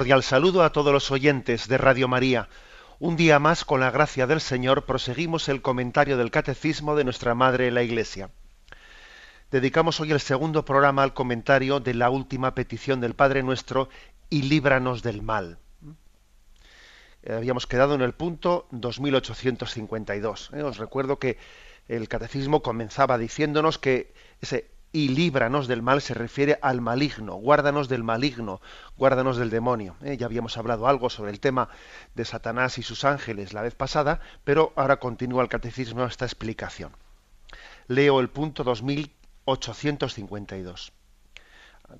Cordial saludo a todos los oyentes de Radio María. Un día más, con la gracia del Señor, proseguimos el comentario del Catecismo de nuestra Madre la Iglesia. Dedicamos hoy el segundo programa al comentario de la última petición del Padre Nuestro, y líbranos del mal. Eh, habíamos quedado en el punto 2852. ¿eh? Os recuerdo que el Catecismo comenzaba diciéndonos que ese y líbranos del mal se refiere al maligno, guárdanos del maligno, guárdanos del demonio. ¿eh? Ya habíamos hablado algo sobre el tema de Satanás y sus ángeles la vez pasada, pero ahora continúa el catecismo esta explicación. Leo el punto 2852.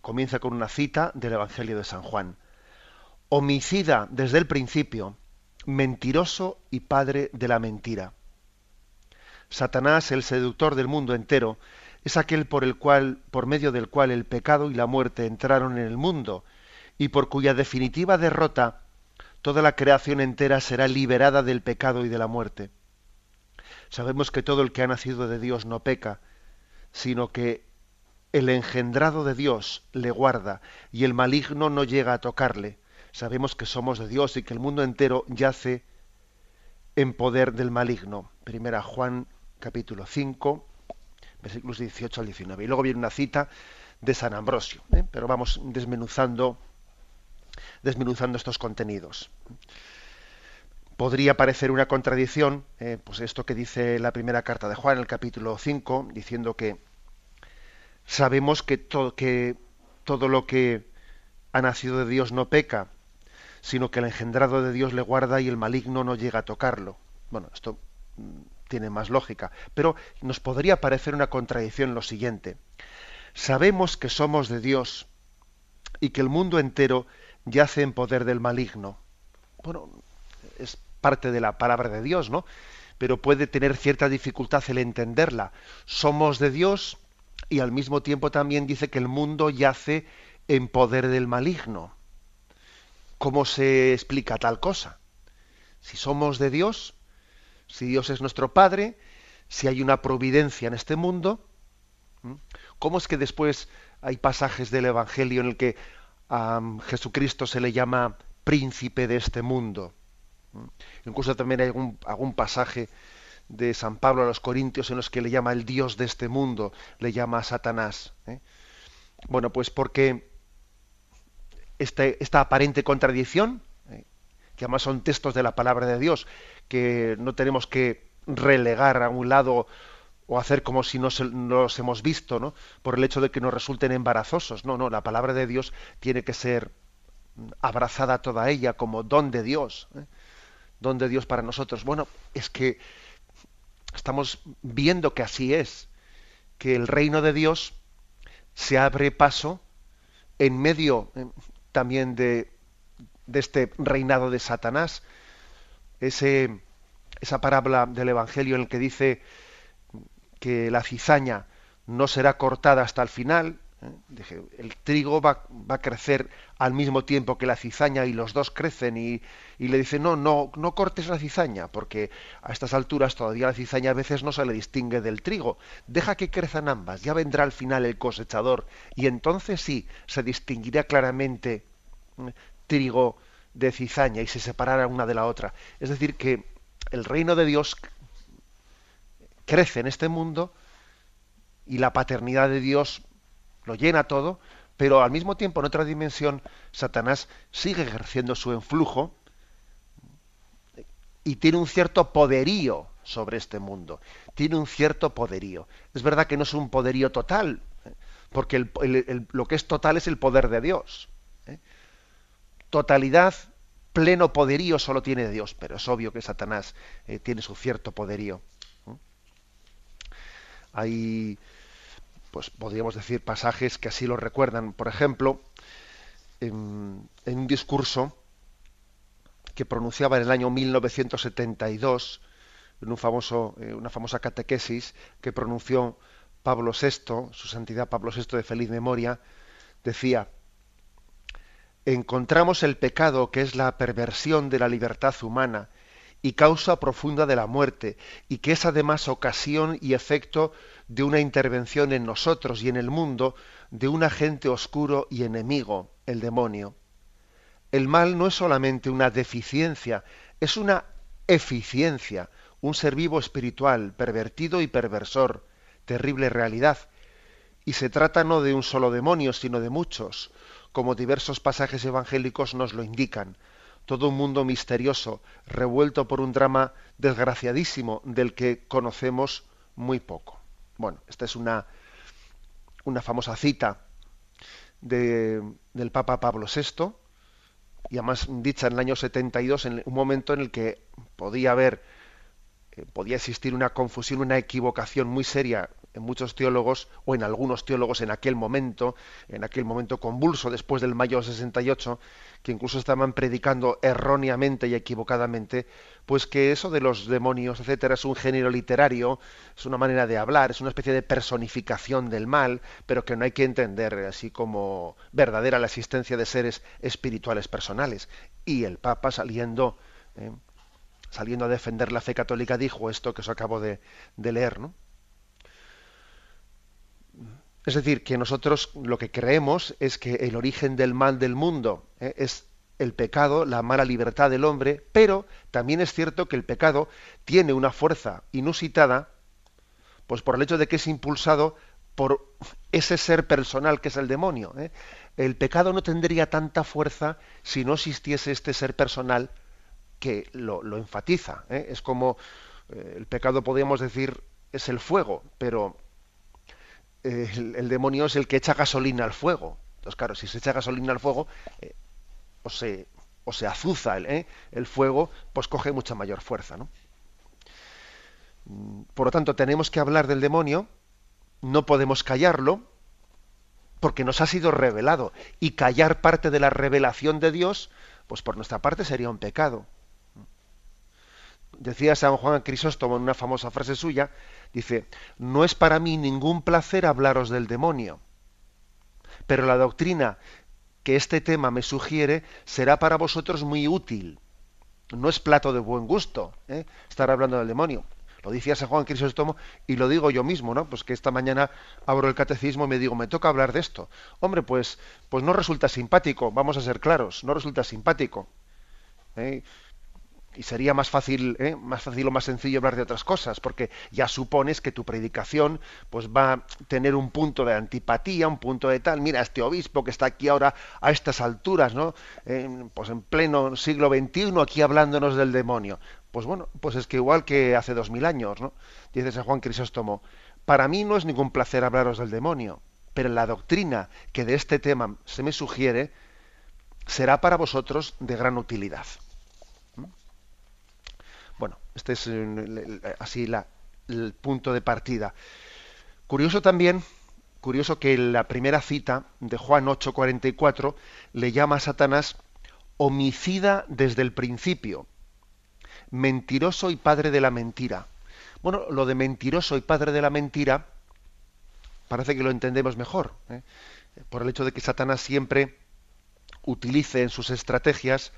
Comienza con una cita del Evangelio de San Juan. Homicida desde el principio, mentiroso y padre de la mentira. Satanás, el seductor del mundo entero, es aquel por el cual, por medio del cual el pecado y la muerte entraron en el mundo, y por cuya definitiva derrota toda la creación entera será liberada del pecado y de la muerte. Sabemos que todo el que ha nacido de Dios no peca, sino que el engendrado de Dios le guarda y el maligno no llega a tocarle. Sabemos que somos de Dios y que el mundo entero yace en poder del maligno. Primera Juan capítulo 5, versículos 18 al 19. Y luego viene una cita de San Ambrosio, ¿eh? pero vamos desmenuzando, desmenuzando estos contenidos. Podría parecer una contradicción, eh, pues esto que dice la primera carta de Juan, el capítulo 5, diciendo que sabemos que, que todo lo que ha nacido de Dios no peca, sino que el engendrado de Dios le guarda y el maligno no llega a tocarlo. Bueno, esto tiene más lógica, pero nos podría parecer una contradicción lo siguiente. Sabemos que somos de Dios y que el mundo entero yace en poder del maligno. Bueno, es parte de la palabra de Dios, ¿no? Pero puede tener cierta dificultad el entenderla. Somos de Dios y al mismo tiempo también dice que el mundo yace en poder del maligno. ¿Cómo se explica tal cosa? Si somos de Dios, si Dios es nuestro Padre, si hay una providencia en este mundo, ¿cómo es que después hay pasajes del Evangelio en el que a Jesucristo se le llama príncipe de este mundo? Incluso también hay algún, pasaje de San Pablo a los Corintios en los que le llama el Dios de este mundo, le llama a Satanás. ¿eh? Bueno, pues porque este, esta aparente contradicción. Que además son textos de la palabra de Dios, que no tenemos que relegar a un lado o hacer como si no, los hemos visto, ¿no? Por el hecho de que nos resulten embarazosos. No, no, la palabra de Dios tiene que ser abrazada toda ella como don de Dios. ¿eh? Don de Dios para nosotros. Bueno, es que estamos viendo que así es, que el reino de Dios se abre paso en medio eh, también de, de este reinado de Satanás, ese, esa parábola del Evangelio en el que dice que la cizaña no será cortada hasta el final, ¿eh? el trigo va, va, a crecer al mismo tiempo que la cizaña y los dos crecen y, y, le dice no, no, no cortes la cizaña, porque a estas alturas todavía la cizaña a veces no se le distingue del trigo. Deja que crezcan ambas, ya vendrá al final el cosechador y entonces sí se distinguirá claramente ¿eh? trigo de cizaña y se separará una de la otra. Es decir, que el reino de Dios crece en este mundo y la paternidad de Dios lo llena todo, pero al mismo tiempo en otra dimensión Satanás sigue ejerciendo su influjo y tiene un cierto poderío sobre este mundo. Tiene un cierto poderío. Es verdad que no es un poderío total, ¿eh? porque lo que es total es el poder de Dios. Totalidad pleno poderío solo tiene Dios, pero es obvio que Satanás eh, tiene su cierto poderío. Hay, pues podríamos decir, pasajes que así lo recuerdan. Por ejemplo, en, un discurso que pronunciaba en el año 1972, en un famoso, eh, una famosa catequesis que pronunció Pablo VI, su santidad Pablo VI de feliz memoria, decía, encontramos el pecado que es la perversión de la libertad humana y causa profunda de la muerte, y que es además ocasión y efecto de una intervención en nosotros y en el mundo de un agente oscuro y enemigo, el demonio. El mal no es solamente una deficiencia, es una eficiencia, un ser vivo espiritual, pervertido y perversor, terrible realidad. Y se trata no de un solo demonio, sino de muchos, como diversos pasajes evangélicos nos lo indican. Todo un mundo misterioso, revuelto por un drama desgraciadísimo del que conocemos muy poco. Bueno, esta es una, una famosa cita de, del Papa Pablo VI, y además dicha en el año 72, en un momento en el que podía haber, eh, podía existir una confusión, una equivocación muy seria en muchos teólogos o en algunos teólogos en aquel momento, en aquel momento convulso después del mayo 68, que incluso estaban predicando erróneamente y equivocadamente, pues que eso de los demonios, etcétera, es un género literario, es una manera de hablar, es una especie de personificación del mal, pero que no hay que entender así como verdadera la existencia de seres espirituales personales. Y el Papa saliendo, eh, saliendo a defender la fe católica dijo esto que os acabo de, de leer, ¿no? Es decir, que nosotros lo que creemos es que el origen del mal del mundo ¿eh? es el pecado, la mala libertad del hombre, pero también es cierto que el pecado tiene una fuerza inusitada, pues por el hecho de que es impulsado por ese ser personal que es el demonio. ¿eh? El pecado no tendría tanta fuerza si no existiese este ser personal que lo, enfatiza. ¿eh? Es como el pecado, podríamos decir, es el fuego, pero el, demonio es el que echa gasolina al fuego. Entonces, claro, si se echa gasolina al fuego, eh, o, se, o se azuza el, eh, el, fuego, pues coge mucha mayor fuerza. ¿no? Mm, por lo tanto, tenemos que hablar del demonio, no podemos callarlo, porque nos ha sido revelado. Y callar parte de la revelación de Dios, pues por nuestra parte sería un pecado. Decía San Juan Crisóstomo en una famosa frase suya, Dice, no es para mí ningún placer hablaros del demonio, pero la doctrina que este tema me sugiere será para vosotros muy útil. No es plato de buen gusto ¿eh? estar hablando del demonio. Lo decía San Juan Crisóstomo y lo digo yo mismo, ¿no? Pues que esta mañana abro el catecismo y me digo, me toca hablar de esto. Hombre, pues, pues no resulta simpático, vamos a ser claros, no resulta simpático. ¿eh? Y sería más fácil, ¿eh? más fácil o más sencillo hablar de otras cosas, porque ya supones que tu predicación pues va a tener un punto de antipatía, un punto de tal, mira, este obispo que está aquí ahora a estas alturas, ¿no? pues en pleno siglo XXI aquí hablándonos del demonio. Pues bueno, pues es que igual que hace dos mil años, ¿no? Dice San Juan Crisóstomo, para mí no es ningún placer hablaros del demonio, pero la doctrina que de este tema se me sugiere será para vosotros de gran utilidad. Bueno, este es eh, así el punto de partida. Curioso también, curioso que la primera cita de Juan 8:44 le llama a Satanás homicida desde el principio, mentiroso y padre de la mentira. Bueno, lo de mentiroso y padre de la mentira parece que lo entendemos mejor, ¿eh? por el hecho de que Satanás siempre utilice en sus estrategias,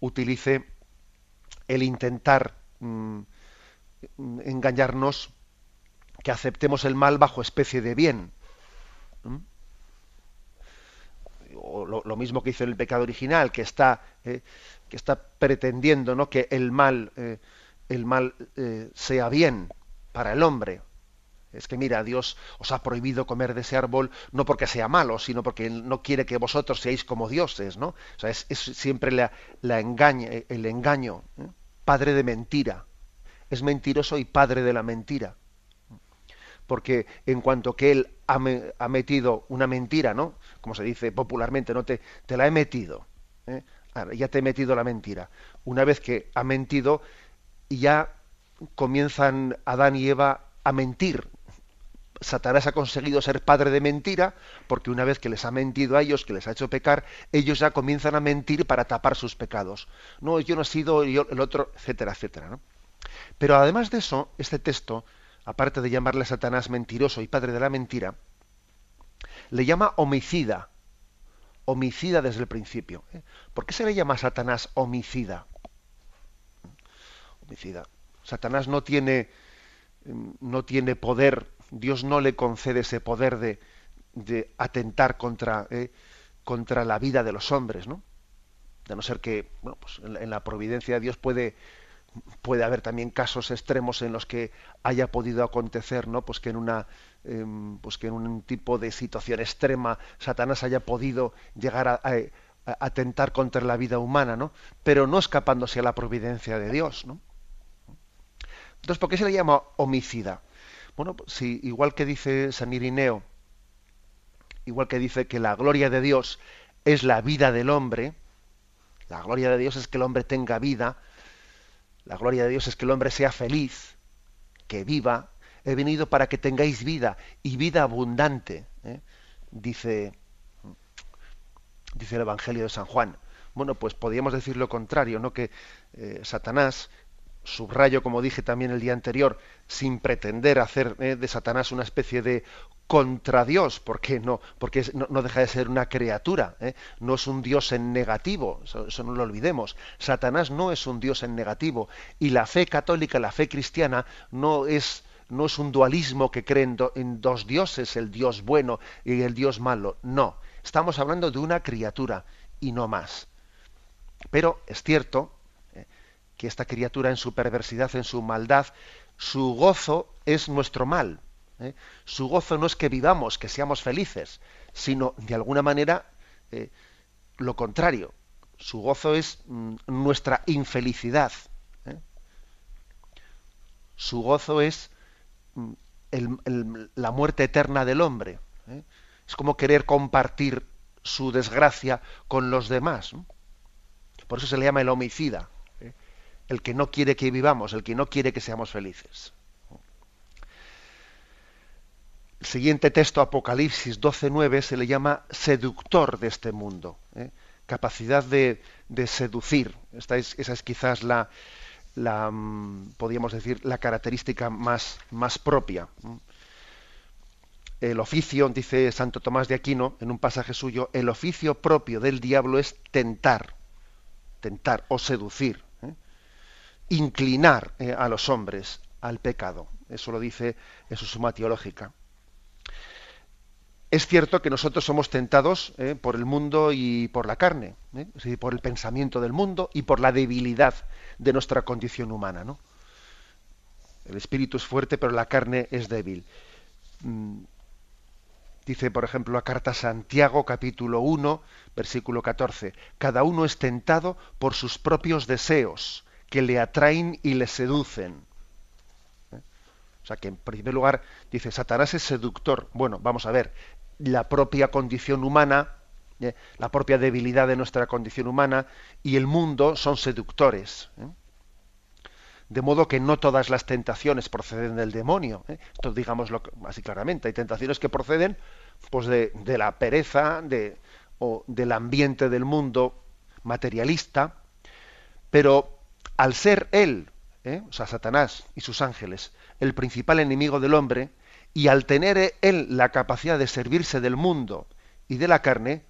utilice el intentar mm, engañarnos que aceptemos el mal bajo especie de bien. O lo, mismo que hizo el pecado original, que está, eh, que está pretendiendo ¿no? que el mal, eh, el mal eh, sea bien para el hombre. Es que mira, Dios os ha prohibido comer de ese árbol no porque sea malo, sino porque no quiere que vosotros seáis como dioses, ¿no? O sea, es, siempre la, la engaña, el engaño padre de mentira. Es mentiroso y padre de la mentira. Porque en cuanto que él ha, metido una mentira, ¿no? Como se dice popularmente, no te, te la he metido. ¿eh? ya te he metido la mentira. Una vez que ha mentido, ya comienzan Adán y Eva a mentir. Satanás ha conseguido ser padre de mentira, porque una vez que les ha mentido a ellos, que les ha hecho pecar, ellos ya comienzan a mentir para tapar sus pecados. No, yo no he sido el otro, etcétera, etcétera. Pero además de eso, este texto, aparte de llamarle a Satanás mentiroso y padre de la mentira, le llama homicida. Homicida desde el principio. ¿eh? ¿Por qué se le llama a Satanás homicida? Homicida. Satanás no tiene, no tiene poder Dios no le concede ese poder de, de atentar contra, eh, la vida de los hombres, ¿no? De no ser que, bueno, pues en, la providencia de Dios puede, haber también casos extremos en los que haya podido acontecer, ¿no? Pues que en em, pues un tipo de situación extrema Satanás haya podido llegar a, atentar contra la vida humana, ¿no? Pero no escapándose a la providencia de Dios, ¿no? Entonces, ¿por qué se le llama homicida? Bueno, pues igual que dice San Irineo, igual que dice que la gloria de Dios es la vida del hombre, la gloria de Dios es que el hombre tenga vida, la gloria de Dios es que el hombre sea feliz, que viva, he venido para que tengáis vida y vida abundante, ¿eh? dice, dice el Evangelio de San Juan. Bueno, pues podríamos decir lo contrario, ¿no? Que eh, Satanás subrayo, como dije también el día anterior, sin pretender hacer eh, de Satanás una especie de contra Dios, porque no, porque no, deja de ser una criatura, eh, no es un Dios en negativo, eso, no lo olvidemos. Satanás no es un Dios en negativo y la fe católica, la fe cristiana, no es no es un dualismo que cree en dos dioses, el Dios bueno y el Dios malo. No, estamos hablando de una criatura y no más. Pero es cierto que esta criatura en su perversidad, en su maldad, su gozo es nuestro mal. ¿eh? Su gozo no es que vivamos, que seamos felices, sino de alguna manera eh, lo contrario. Su gozo es mm, nuestra infelicidad. ¿eh? Su gozo es mm, la muerte eterna del hombre. Es como querer compartir su desgracia con los demás. Por eso se le llama el homicida el que no quiere que vivamos, el que no quiere que seamos felices. El siguiente texto, Apocalipsis 12.9, se le llama seductor de este mundo. ¿eh? Capacidad de, seducir. Es, esa es quizás la, mm, podríamos decir, la característica más propia. El oficio, dice Santo Tomás de Aquino en un pasaje suyo, el oficio propio del diablo es tentar, tentar o seducir inclinar eh, a los hombres al pecado. Eso lo dice en su suma teológica. Es cierto que nosotros somos tentados eh, por el mundo y por la carne, eh, es decir, por el pensamiento del mundo y por la debilidad de nuestra condición humana. ¿no? El espíritu es fuerte, pero la carne es débil. Mm, dice, por ejemplo, la carta Santiago, capítulo 1, versículo 14. Cada uno es tentado por sus propios deseos que le atraen y le seducen. ¿Eh? O sea que en primer lugar dice, Satanás es seductor. Bueno, vamos a ver, la propia condición humana, ¿eh? la propia debilidad de nuestra condición humana y el mundo son seductores. ¿eh? De modo que no todas las tentaciones proceden del demonio. Esto digámoslo así claramente. Hay tentaciones que proceden pues, de, de la pereza de, o del ambiente del mundo materialista, pero al ser él, ¿eh? o sea, Satanás y sus ángeles, el principal enemigo del hombre, y al tener él la capacidad de servirse del mundo y de la carne,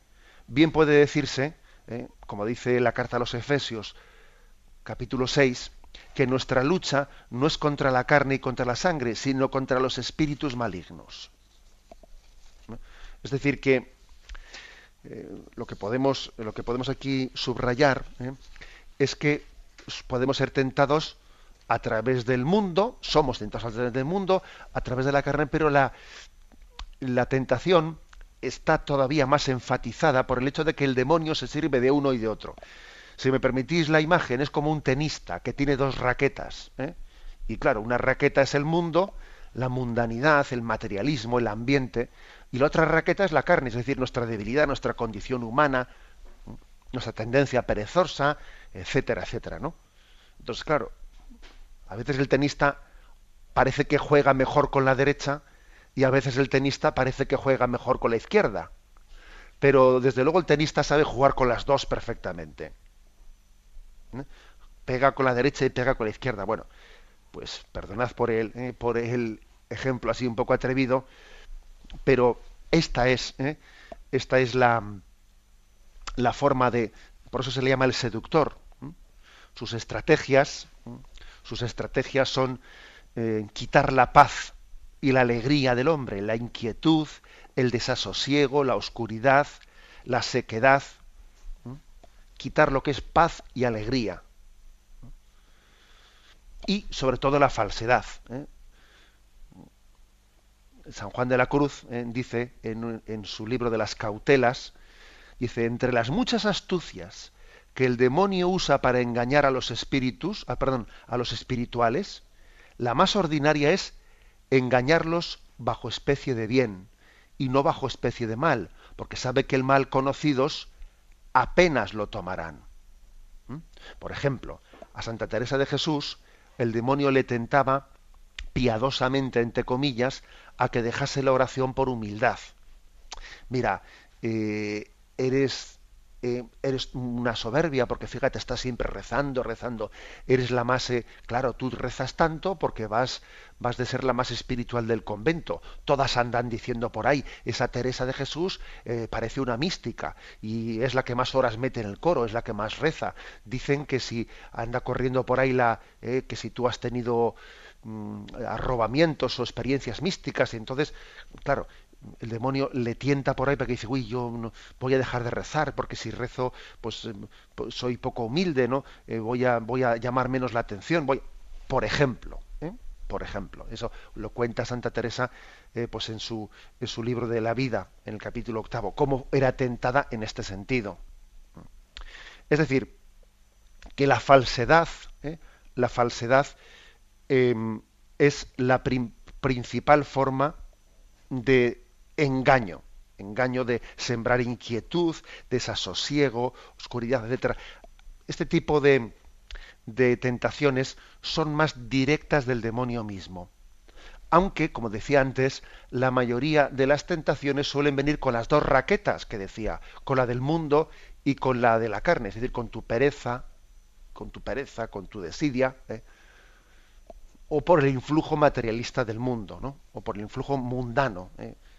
bien puede decirse, ¿eh? como dice la carta a los Efesios, capítulo 6, que nuestra lucha no es contra la carne y contra la sangre, sino contra los espíritus malignos. Es decir, que eh, lo, que podemos, lo que podemos aquí subrayar es que podemos ser tentados a través del mundo, somos tentados a través del mundo, a través de la carne, pero la, la tentación está todavía más enfatizada por el hecho de que el demonio se sirve de uno y de otro. Si me permitís la imagen, es como un tenista que tiene dos raquetas. ¿eh? Y claro, una raqueta es el mundo, la mundanidad, el materialismo, el ambiente, y la otra raqueta es la carne, es decir, nuestra debilidad, nuestra condición humana, nuestra tendencia perezosa, etcétera, etcétera, ¿no? Entonces, claro, a veces el tenista parece que juega mejor con la derecha y a veces el tenista parece que juega mejor con la izquierda. Pero desde luego el tenista sabe jugar con las dos perfectamente. ¿Eh? Pega con la derecha y pega con la izquierda. Bueno, pues perdonad por el, eh, por el ejemplo así un poco atrevido, pero esta es, ¿eh? esta es la, la forma de, por eso se le llama el seductor. Sus estrategias, sus estrategias son quitar la paz y la alegría del hombre, la inquietud, el desasosiego, la oscuridad, la sequedad, quitar lo que es paz y alegría. Y sobre todo la falsedad. ¿eh? San Juan de la Cruz ¿eh? dice en, en, su libro de las cautelas, dice, entre las muchas astucias que el demonio usa para engañar a los espíritus, ah, perdón, a los espirituales, la más ordinaria es engañarlos bajo especie de bien y no bajo especie de mal, porque sabe que el mal conocidos apenas lo tomarán. ¿Mm? Por ejemplo, a Santa Teresa de Jesús el demonio le tentaba piadosamente, entre comillas, a que dejase la oración por humildad. Mira, eh, eres eh, eres una soberbia, porque fíjate, estás siempre rezando, rezando. Eres la más, eh, claro, tú rezas tanto porque vas, vas de ser la más espiritual del convento. Todas andan diciendo por ahí, esa Teresa de Jesús eh, parece una mística y es la que más horas mete en el coro, es la que más reza. Dicen que si anda corriendo por ahí la, que si tú has tenido mm, arrobamientos o experiencias místicas, y entonces, claro, el demonio le tienta por ahí para que dice, uy, yo no, voy a dejar de rezar, porque si rezo, pues, eh, soy poco humilde, ¿no? Eh, voy, a, voy a llamar menos la atención. Voy... Por ejemplo, ¿eh? por ejemplo, eso lo cuenta Santa Teresa pues en su, en su libro de la vida, en el capítulo octavo, cómo era tentada en este sentido. Es decir, que la falsedad, la falsedad em, es la principal forma de engaño, engaño de sembrar inquietud, desasosiego, oscuridad, etc. Este tipo de, de tentaciones son más directas del demonio mismo. Aunque, como decía antes, la mayoría de las tentaciones suelen venir con las dos raquetas que decía, con la del mundo y con la de la carne, es decir, con tu pereza, con tu pereza, con tu desidia, ¿eh? o por el influjo materialista del mundo, ¿no? o por el influjo mundano. ¿eh?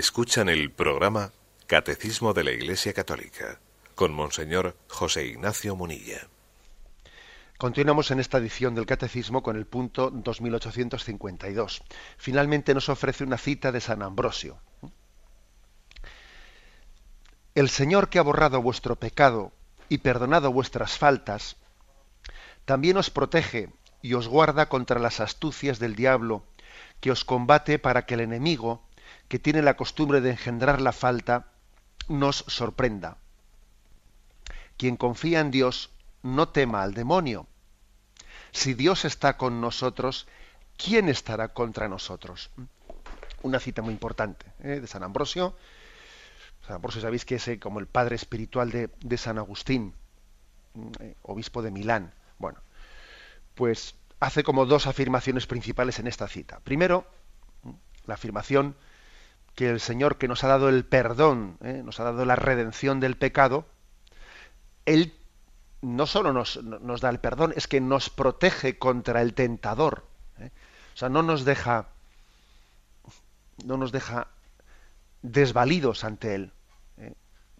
Escuchan el programa Catecismo de la Iglesia Católica con Monseñor José Ignacio Munilla. Continuamos en esta edición del Catecismo con el punto 2852. Finalmente nos ofrece una cita de San Ambrosio. El Señor que ha borrado vuestro pecado y perdonado vuestras faltas, también os protege y os guarda contra las astucias del diablo, que os combate para que el enemigo, que tiene la costumbre de engendrar la falta, nos sorprenda. Quien confía en Dios no tema al demonio, Si Dios está con nosotros, ¿quién estará contra nosotros? Una cita muy importante ¿eh? de San Ambrosio. San Ambrosio sabéis que es eh, como el padre espiritual de, San Agustín, eh, obispo de Milán. Bueno, pues hace como dos afirmaciones principales en esta cita. Primero, la afirmación que el Señor que nos ha dado el perdón, ¿eh? nos ha dado la redención del pecado, Él no solo nos, nos, da el perdón, es que nos protege contra el tentador. ¿eh? O sea, no nos deja, no nos deja desvalidos ante Él. ¿eh?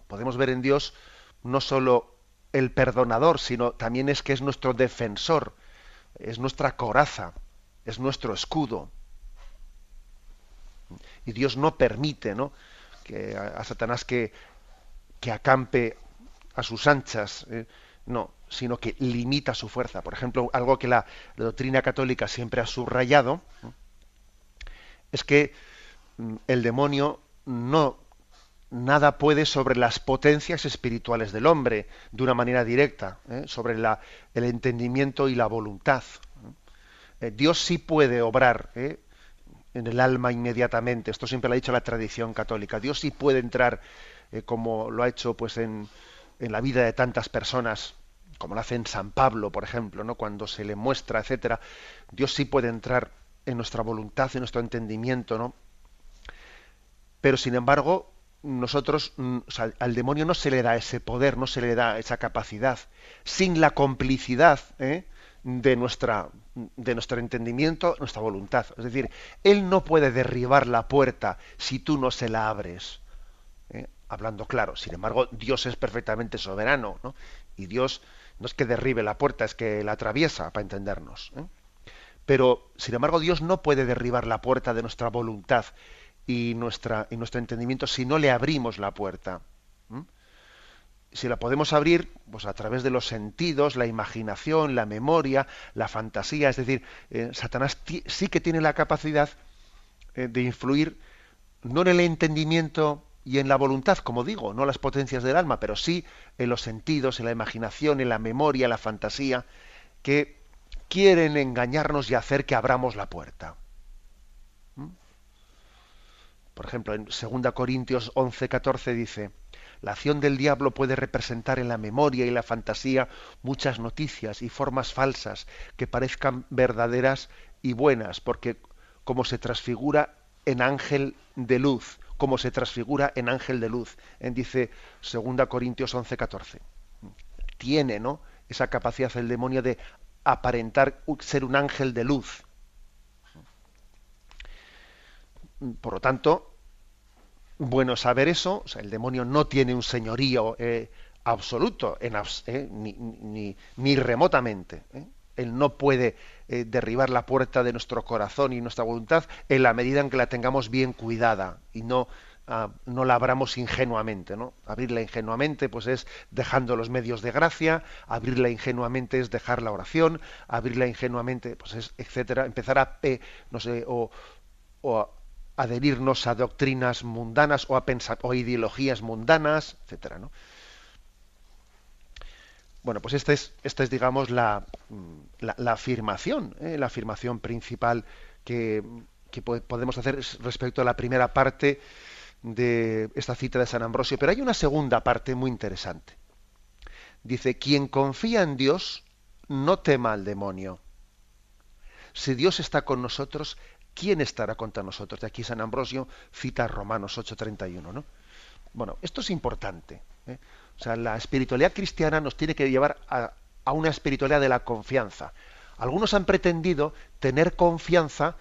Podemos ver en Dios no solo el perdonador, sino también es que es nuestro defensor, es nuestra coraza, es nuestro escudo. Y Dios no permite ¿no? que a, Satanás que, que, acampe a sus anchas, ¿eh? no, sino que limita su fuerza. Por ejemplo, algo que la, doctrina católica siempre ha subrayado es que mm, el demonio no nada puede sobre las potencias espirituales del hombre de una manera directa, ¿eh? sobre la, el entendimiento y la voluntad. Eh, Dios sí puede obrar. En el alma inmediatamente. Esto siempre lo ha dicho la tradición católica. Dios sí puede entrar, como lo ha hecho pues en, en, la vida de tantas personas, como lo hace en San Pablo, por ejemplo, ¿no? cuando se le muestra, etcétera. Dios sí puede entrar en nuestra voluntad, en nuestro entendimiento, ¿no? Pero sin embargo, nosotros, mm, al demonio no se le da ese poder, no se le da esa capacidad, sin la complicidad ¿eh? de, nuestra, de nuestro entendimiento, nuestra voluntad. Es decir, él no puede derribar la puerta si tú no se la abres. ¿eh? Hablando claro, sin embargo, Dios es perfectamente soberano, ¿no? Y Dios no es que derribe la puerta, es que la atraviesa, para entendernos. ¿eh? Pero, sin embargo, Dios no puede derribar la puerta de nuestra voluntad y, nuestra, y nuestro entendimiento si no le abrimos la puerta. Si la podemos abrir, pues a través de los sentidos, la imaginación, la memoria, la fantasía, es decir, eh, Satanás sí que tiene la capacidad eh, de influir no en el entendimiento y en la voluntad, como digo, no las potencias del alma, pero sí en los sentidos, en la imaginación, en la memoria, en la fantasía, que quieren engañarnos y hacer que abramos la puerta. Por ejemplo, en 2 Corintios 11, 14 dice, la acción del diablo puede representar en la memoria y la fantasía muchas noticias y formas falsas que parezcan verdaderas y buenas, porque como se transfigura en ángel de luz, como se transfigura en ángel de luz, en dice 2 Corintios 11, 14. Tiene, ¿no? Esa capacidad el demonio de aparentar ser un ángel de luz. Por lo tanto, bueno saber eso, o sea, el demonio no tiene un señorío eh, absoluto, en, eh, ni, ni, ni, remotamente. Eh. Él no puede derribar la puerta de nuestro corazón y nuestra voluntad en la medida en que la tengamos bien cuidada y no, ah, no la abramos ingenuamente. ¿no? Abrirla ingenuamente pues es dejando los medios de gracia, abrirla ingenuamente es dejar la oración, abrirla ingenuamente pues es etcétera, empezar a no sé, o, o adherirnos a doctrinas mundanas o a, o ideologías mundanas, etcétera, ¿no? Bueno, pues esta es, esta es digamos, la, la, afirmación, ¿eh? la afirmación principal que, que podemos hacer respecto a la primera parte de esta cita de San Ambrosio. Pero hay una segunda parte muy interesante. Dice, quien confía en Dios no tema al demonio. Si Dios está con nosotros, ¿quién estará contra nosotros? De aquí San Ambrosio cita Romanos 8:31, ¿no? Bueno, esto es importante. ¿eh? O sea, la espiritualidad cristiana nos tiene que llevar a, una espiritualidad de la confianza. Algunos han pretendido tener confianza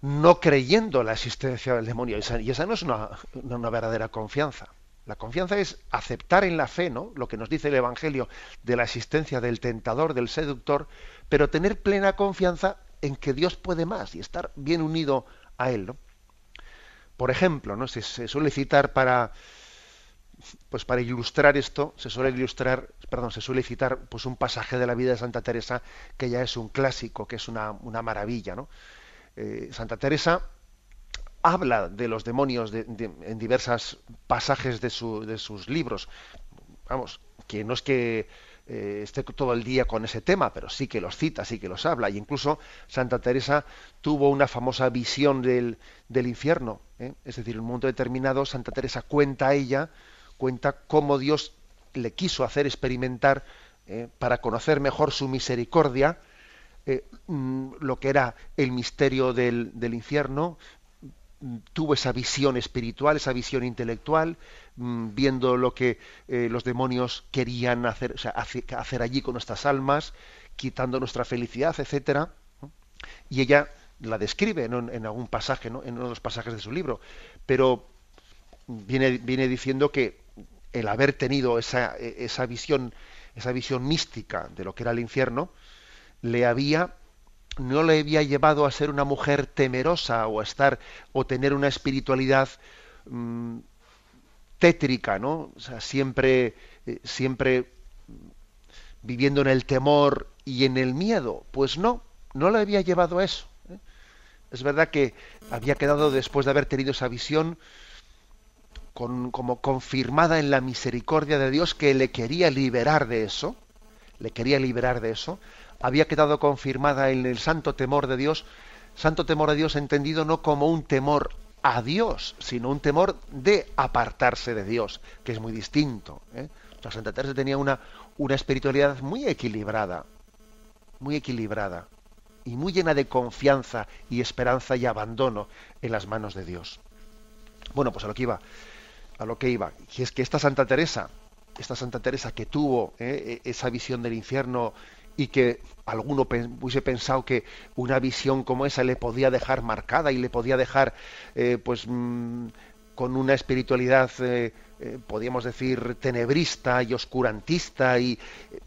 no creyendo la existencia del demonio. Y esa, no es una, una, verdadera confianza. La confianza es aceptar en la fe, ¿no? Lo que nos dice el Evangelio de la existencia del tentador, del seductor, pero tener plena confianza en que Dios puede más y estar bien unido a Él. ¿no? Por ejemplo, ¿no? se, suele citar para pues para ilustrar esto, se suele ilustrar, perdón, se suele citar pues un pasaje de la vida de Santa Teresa que ya es un clásico, que es una, una maravilla, ¿no? Eh, Santa Teresa habla de los demonios en diversos pasajes de, su, de, sus libros. Vamos, que no es que eh, esté todo el día con ese tema, pero sí que los cita, sí que los habla. Y incluso Santa Teresa tuvo una famosa visión del, del infierno. ¿eh? Es decir, en un momento determinado, Santa Teresa cuenta a ella, cuenta cómo Dios le quiso hacer experimentar, ¿eh? para conocer mejor su misericordia, mm, lo que era el misterio del, del infierno, tuvo esa visión espiritual, esa visión intelectual, mm, viendo lo que eh, los demonios querían hacer, hacer allí con nuestras almas, quitando nuestra felicidad, etcétera. Y ella la describe en, algún pasaje, en uno de los pasajes de su libro, pero viene, diciendo que el haber tenido esa, esa visión, esa visión mística de lo que era el infierno, le había no le había llevado a ser una mujer temerosa o a estar o tener una espiritualidad mm, tétrica, ¿no? O sea, siempre, eh, siempre viviendo en el temor y en el miedo. Pues no, no le había llevado a eso. ¿eh? Es verdad que había quedado después de haber tenido esa visión con, como confirmada en la misericordia de Dios que le quería liberar de eso, le quería liberar de eso, había quedado confirmada en el santo temor de Dios, santo temor de Dios entendido no como un temor a Dios, sino un temor de apartarse de Dios, que es muy distinto. ¿eh? Santa Teresa tenía una, una espiritualidad muy equilibrada, muy equilibrada y muy llena de confianza y esperanza y abandono en las manos de Dios. Bueno, pues a lo que iba, a lo que iba, y es que esta Santa Teresa, esta Santa Teresa que tuvo ¿eh? e, esa visión del infierno y que alguno hubiese pensado que una visión como esa le podía dejar marcada y le podía dejar eh, pues mm, con una espiritualidad eh, eh, podríamos decir tenebrista y oscurantista y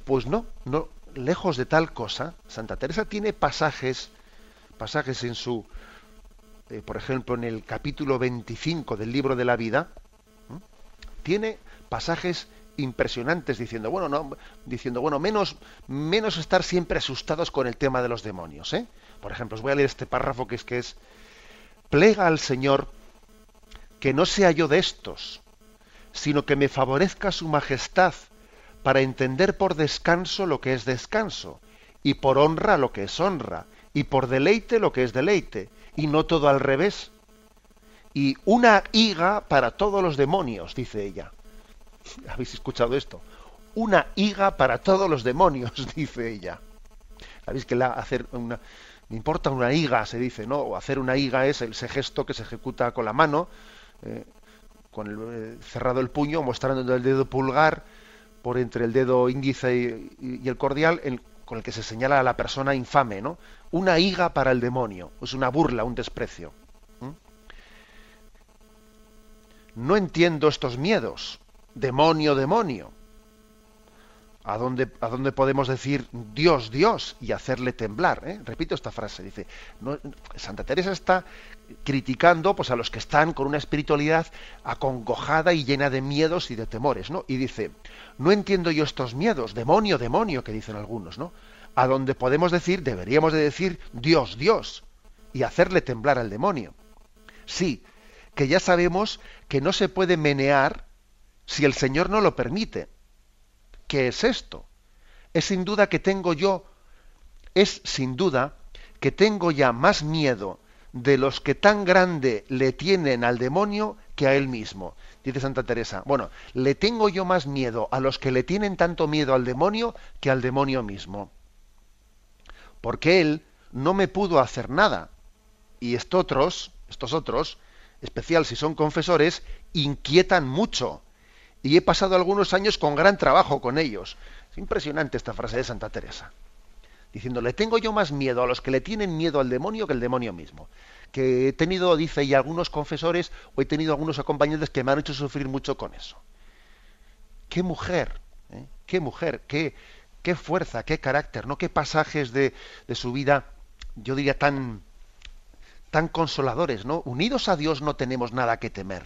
pues no no lejos de tal cosa Santa Teresa tiene pasajes pasajes en su por ejemplo en el capítulo 25 del libro de la vida tiene pasajes impresionantes diciendo, bueno, no, diciendo, bueno, menos, menos estar siempre asustados con el tema de los demonios. ¿eh? Por ejemplo, os voy a leer este párrafo que es que es, plega al Señor que no sea yo de estos, sino que me favorezca su majestad para entender por descanso lo que es descanso, y por honra lo que es honra, y por deleite lo que es deleite, y no todo al revés. Y una higa para todos los demonios, dice ella. ¿Habéis escuchado esto? Una higa para todos los demonios, dice ella. ¿Sabéis que la, hacer una, me importa una higa, se dice, ¿no? O hacer una higa es ese gesto que se ejecuta con la mano, eh, con el, eh, cerrado el puño, mostrando el dedo pulgar por entre el dedo índice y, el cordial, con el que se señala a la persona infame, ¿no? Una higa para el demonio, es una burla, un desprecio. No entiendo estos miedos, demonio, demonio. ¿A dónde, ¿A dónde, podemos decir Dios, Dios y hacerle temblar? Eh? Repito esta frase, dice, Santa Teresa está criticando pues, a los que están con una espiritualidad acongojada y llena de miedos y de temores, ¿no? Y dice, no entiendo yo estos miedos, demonio, demonio, que dicen algunos, ¿no? A donde podemos decir, deberíamos de decir Dios, Dios, y hacerle temblar al demonio. Sí, que ya sabemos que no se puede menear si el Señor no lo permite. ¿Qué es esto? Es sin duda que tengo yo, es sin duda que tengo ya más miedo de los que tan grande le tienen al demonio que a él mismo. Dice Santa Teresa, bueno, le tengo yo más miedo a los que le tienen tanto miedo al demonio que al demonio mismo. Porque él no me pudo hacer nada. Y estos otros, estos otros, especial si son confesores, inquietan mucho y he pasado algunos años con gran trabajo con ellos. Es impresionante esta frase de Santa Teresa. Diciéndole, tengo yo más miedo a los que le tienen miedo al demonio que el demonio mismo. Que he tenido, dice, y algunos confesores, o he tenido algunos acompañantes que me han hecho sufrir mucho con eso. Qué mujer, ¿eh? qué mujer, qué, qué fuerza, qué carácter, ¿no? Qué pasajes de, de su vida, yo diría, tan, tan consoladores, ¿no? Unidos a Dios no tenemos nada que temer.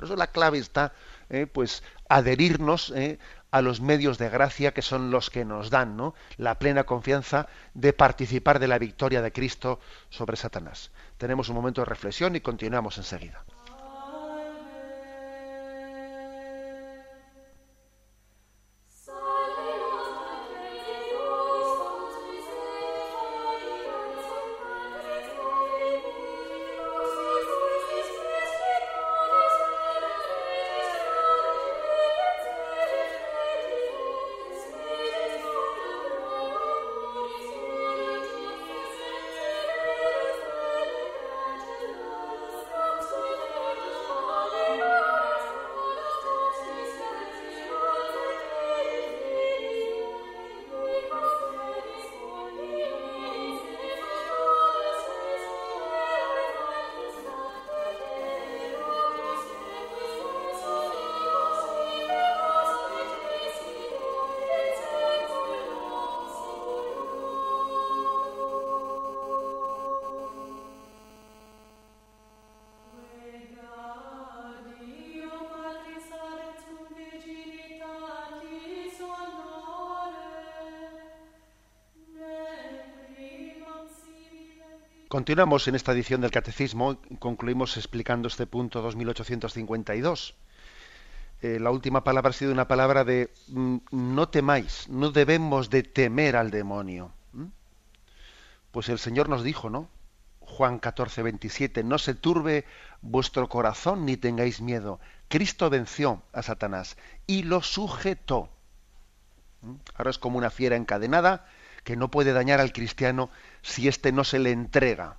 Por eso la clave está, eh, pues, adherirnos eh, a los medios de gracia que son los que nos dan ¿no? la plena confianza de participar de la victoria de Cristo sobre Satanás. Tenemos un momento de reflexión y continuamos enseguida. Continuamos en esta edición del Catecismo concluimos explicando este punto 2852. Eh, la última palabra ha sido una palabra de mm, no temáis, no debemos de temer al demonio. Pues el Señor nos dijo, ¿no? Juan 14, 27, no se turbe vuestro corazón ni tengáis miedo. Cristo venció a Satanás y lo sujetó. Ahora es como una fiera encadenada que no puede dañar al cristiano si éste no se le entrega.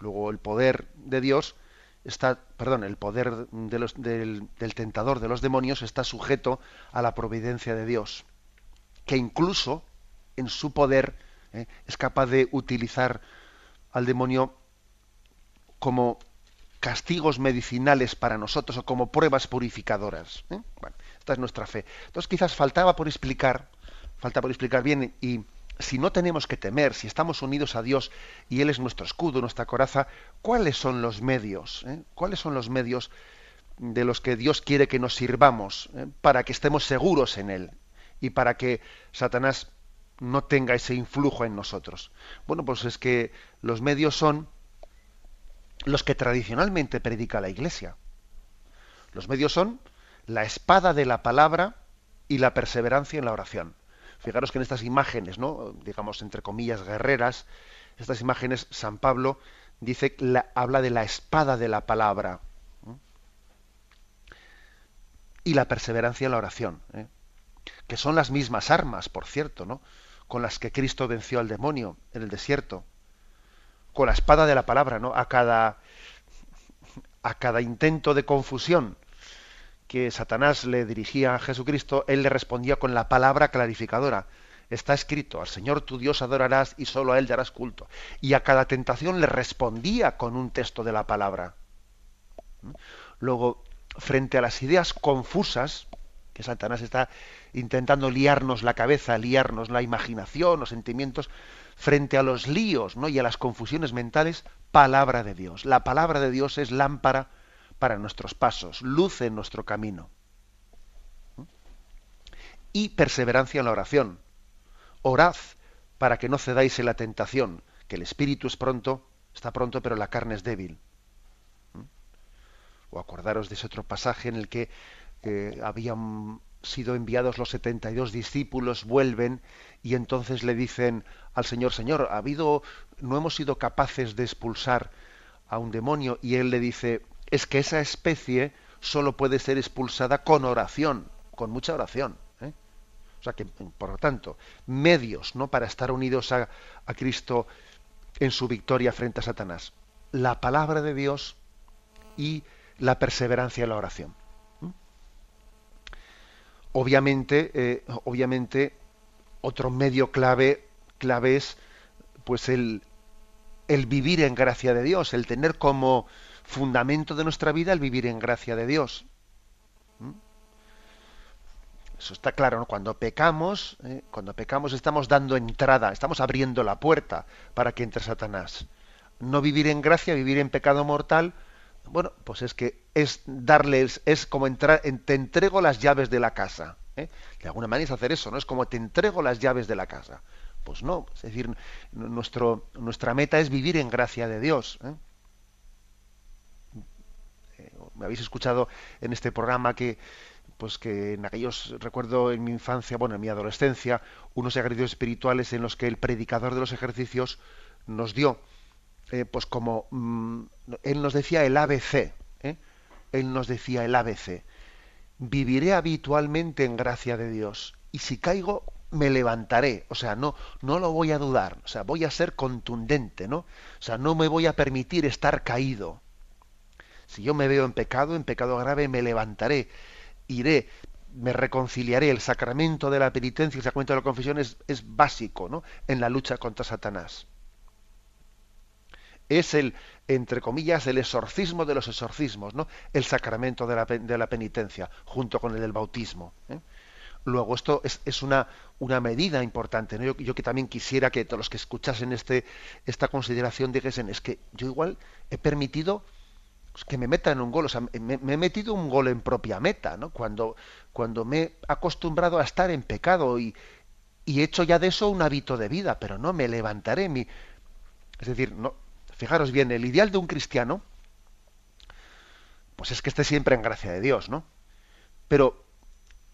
Luego el poder de Dios está, perdón, el poder del, tentador de los demonios está sujeto a la providencia de Dios, que incluso en su poder ¿eh? es capaz de utilizar al demonio como castigos medicinales para nosotros o como pruebas purificadoras. ¿eh? Bueno, esta es nuestra fe. Entonces quizás faltaba por explicar falta por explicar bien, y si no tenemos que temer, si estamos unidos a Dios y Él es nuestro escudo, nuestra coraza, ¿cuáles son los medios? Eh? ¿Cuáles son los medios de los que Dios quiere que nos sirvamos eh, para que estemos seguros en Él y para que Satanás no tenga ese influjo en nosotros? Bueno, pues es que los medios son los que tradicionalmente predica la Iglesia. Los medios son la espada de la palabra y la perseverancia en la oración. Fijaros que en estas imágenes, ¿no? digamos entre comillas guerreras, estas imágenes San Pablo dice la, habla de la espada de la palabra y la perseverancia en la oración, ¿eh? que son las mismas armas, por cierto, ¿no? con las que Cristo venció al demonio en el desierto, con la espada de la palabra, ¿no? a cada a cada intento de confusión que Satanás le dirigía a Jesucristo, él le respondía con la palabra clarificadora. Está escrito, al Señor tu Dios adorarás y solo a Él darás culto. Y a cada tentación le respondía con un texto de la palabra. Luego, frente a las ideas confusas, que Satanás está intentando liarnos la cabeza, liarnos la imaginación, los sentimientos, frente a los líos ¿no? y a las confusiones mentales, palabra de Dios. La palabra de Dios es lámpara para nuestros pasos, luz en nuestro camino. Y perseverancia en la oración. Orad para que no cedáis en la tentación, que el espíritu es pronto, está pronto, pero la carne es débil. O acordaros de ese otro pasaje en el que habían sido enviados los 72 discípulos, vuelven y entonces le dicen al Señor, Señor, ha habido, no hemos sido capaces de expulsar a un demonio y él le dice, es que esa especie solo puede ser expulsada con oración, con mucha oración. ¿eh? O sea que, por lo tanto, medios ¿no? para estar unidos a, Cristo en su victoria frente a Satanás. La palabra de Dios y la perseverancia en la oración. Obviamente, eh, obviamente, otro medio clave, clave es pues el, el vivir en gracia de Dios, el tener como fundamento de nuestra vida el vivir en gracia de Dios. ¿Mm? Eso está claro, ¿no? Cuando pecamos, ¿eh? cuando pecamos estamos dando entrada, estamos abriendo la puerta para que entre Satanás. No vivir en gracia, vivir en pecado mortal, bueno, pues es que es darles, es como entrar, te entrego las llaves de la casa. ¿eh? De alguna manera es hacer eso, ¿no? Es como te entrego las llaves de la casa. Pues no, es decir, nuestro, nuestra meta es vivir en gracia de Dios. ¿eh? Me habéis escuchado en este programa que pues que en aquellos recuerdo en mi infancia, bueno, en mi adolescencia, unos ejercicios espirituales en los que el predicador de los ejercicios nos dio, eh, pues como mm, él nos decía el ABC, ¿eh? él nos decía el ABC, viviré habitualmente en gracia de Dios y si caigo me levantaré, o sea, no no lo voy a dudar, o sea, voy a ser contundente, ¿no? O sea, no me voy a permitir estar caído. Si yo me veo en pecado, en pecado grave, me levantaré, iré, me reconciliaré. El sacramento de la penitencia, el sacramento de la confesión es, básico ¿no? en la lucha contra Satanás. Es el, entre comillas, el exorcismo de los exorcismos, ¿no? El sacramento de la, de la penitencia, junto con el del bautismo. ¿eh? Luego, esto es, una, una, medida importante. Yo, yo, que también quisiera que todos los que escuchasen este, esta consideración dijesen, es que yo igual he permitido que me metan un gol, o sea, me, he metido un gol en propia meta, ¿no? Cuando, cuando me he acostumbrado a estar en pecado y, y he hecho ya de eso un hábito de vida, pero no me levantaré. Mi... Es decir, no, fijaros bien, el ideal de un cristiano, pues es que esté siempre en gracia de Dios, ¿no? Pero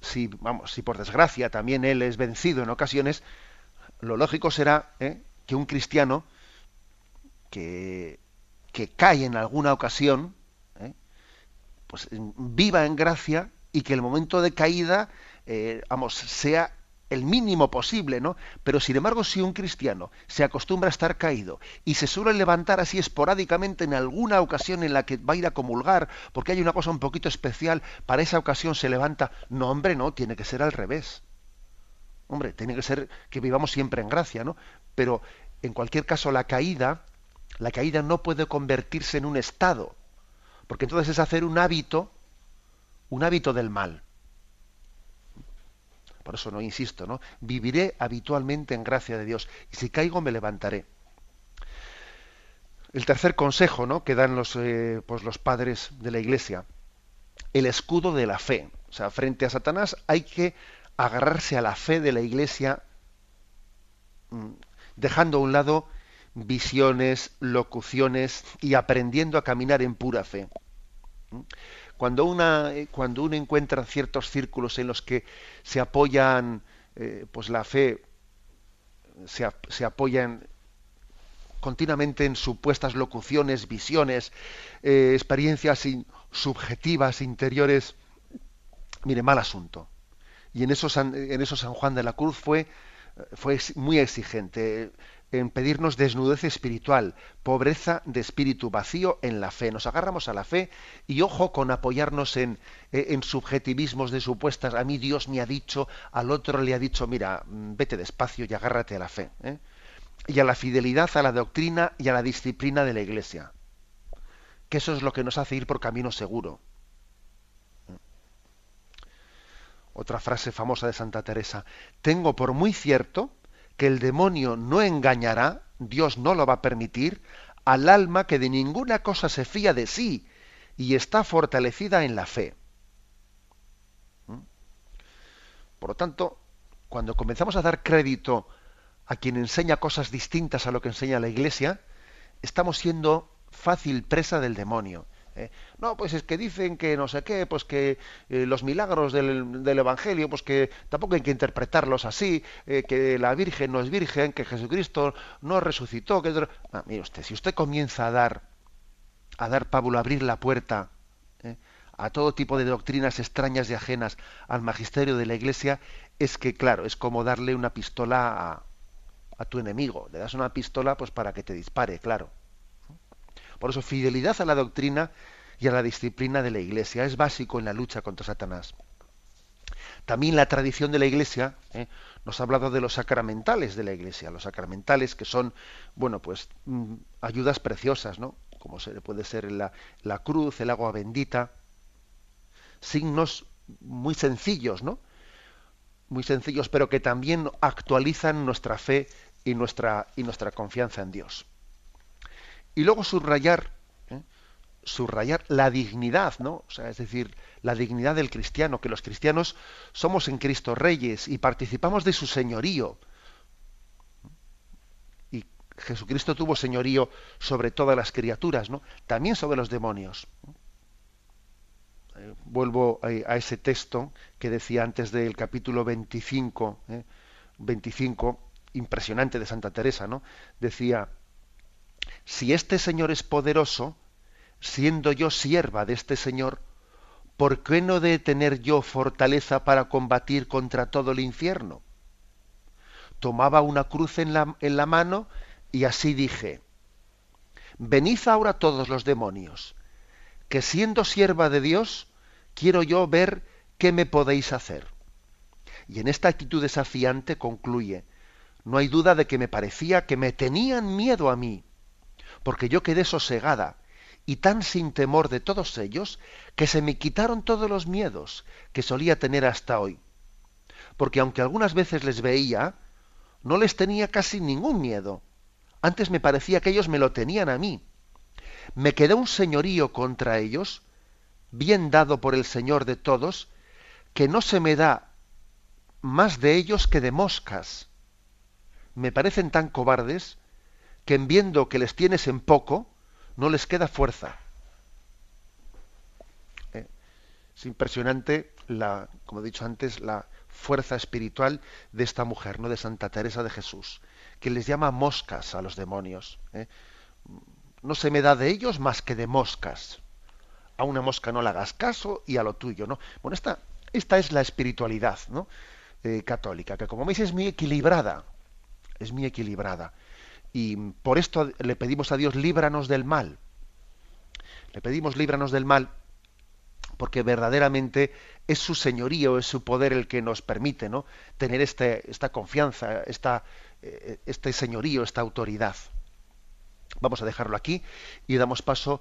si, vamos, si por desgracia también él es vencido en ocasiones, lo lógico será ¿eh? que un cristiano que, que, cae en alguna ocasión, ¿eh? pues viva en gracia y que el momento de caída, eh, vamos, sea el mínimo posible, ¿no? Pero sin embargo, si un cristiano se acostumbra a estar caído y se suele levantar así esporádicamente en alguna ocasión en la que va a ir a comulgar, porque hay una cosa un poquito especial, para esa ocasión se levanta, no, hombre, no, tiene que ser al revés. Hombre, tiene que ser que vivamos siempre en gracia, ¿no? Pero en cualquier caso, la caída, la caída no puede convertirse en un estado, porque entonces es hacer un hábito, un hábito del mal. Por eso no insisto, ¿no? Viviré habitualmente en gracia de Dios y si caigo me levantaré. El tercer consejo, ¿no? Que dan los, eh, pues los padres de la Iglesia, el escudo de la fe. O sea, frente a Satanás hay que agarrarse a la fe de la Iglesia, mm, dejando a un lado visiones, locuciones y aprendiendo a caminar en pura fe. Cuando, una, eh, cuando uno encuentra ciertos círculos en los que se apoyan, eh, pues la fe se, apoyan continuamente en supuestas locuciones, visiones, eh, experiencias subjetivas, interiores, mire, mal asunto. Y en eso, en eso San Juan de la Cruz fue, fue muy exigente en pedirnos desnudez espiritual, pobreza de espíritu vacío en la fe. Nos agarramos a la fe y ojo con apoyarnos en, eh, en subjetivismos de supuestas. A mí Dios me ha dicho, al otro le ha dicho, mira, mm, vete despacio y agárrate a la fe. ¿eh? Y a la fidelidad a la doctrina y a la disciplina de la Iglesia. Que eso es lo que nos hace ir por camino seguro. Otra frase famosa de Santa Teresa. Tengo por muy cierto que el demonio no engañará, Dios no lo va a permitir, al alma que de ninguna cosa se fía de sí y está fortalecida en la fe. ¿Mm? Por lo tanto, cuando comenzamos a dar crédito a quien enseña cosas distintas a lo que enseña la Iglesia, estamos siendo fácil presa del demonio. ¿Eh? No, pues es que dicen que no sé qué, pues que eh, los milagros del, Evangelio, pues que tampoco hay que interpretarlos así, eh, que la Virgen no es Virgen, que Jesucristo no resucitó. Que... Ah, mire usted, si usted comienza a dar, a dar Pablo, a abrir la puerta a todo tipo de doctrinas extrañas y ajenas al magisterio de la Iglesia, es que, claro, es como darle una pistola a, a tu enemigo. Le das una pistola pues para que te dispare, claro. Por eso, fidelidad a la doctrina y a la disciplina de la Iglesia es básico en la lucha contra Satanás. También la tradición de la Iglesia ¿eh? nos ha hablado de los sacramentales de la Iglesia, los sacramentales que son, bueno, pues mm, ayudas preciosas, ¿no? Como puede ser la, la cruz, el agua bendita, signos muy sencillos, ¿no? Muy sencillos, pero que también actualizan nuestra fe y nuestra, y nuestra confianza en Dios. Y luego subrayar, ¿eh? subrayar la dignidad, ¿no? O sea, es decir, la dignidad del cristiano, que los cristianos somos en Cristo reyes y participamos de su señorío. Y Jesucristo tuvo señorío sobre todas las criaturas, ¿no? También sobre los demonios. Eh, vuelvo a, ese texto que decía antes del capítulo 25, 25, ¿eh? impresionante de Santa Teresa, ¿no? Decía, si este Señor es poderoso, siendo yo sierva de este Señor, ¿por qué no de tener yo fortaleza para combatir contra todo el infierno? Tomaba una cruz en la, en la mano y así dije, venid ahora todos los demonios, que siendo sierva de Dios, quiero yo ver qué me podéis hacer. Y en esta actitud desafiante concluye, no hay duda de que me parecía que me tenían miedo a mí porque yo quedé sosegada y tan sin temor de todos ellos que se me quitaron todos los miedos que solía tener hasta hoy. Porque aunque algunas veces les veía, no les tenía casi ningún miedo. Antes me parecía que ellos me lo tenían a mí. Me quedó un señorío contra ellos, bien dado por el Señor de todos, que no se me da más de ellos que de moscas. Me parecen tan cobardes que en viendo que les tienes en poco, no les queda fuerza. Eh, es impresionante la, como he dicho antes, la fuerza espiritual de esta mujer, no de Santa Teresa de Jesús, que les llama moscas a los demonios. ¿eh? No se me da de ellos más que de moscas. A una mosca no le hagas caso y a lo tuyo, ¿no? Bueno, esta, esta es la espiritualidad, ¿no? Eh, católica, que como veis es muy equilibrada, es muy equilibrada. Y por esto le pedimos a Dios, líbranos del mal. Le pedimos líbranos del mal porque verdaderamente es su señorío, es su poder el que nos permite ¿no? tener este, esta confianza, esta, eh, este señorío, esta autoridad. Vamos a dejarlo aquí y damos paso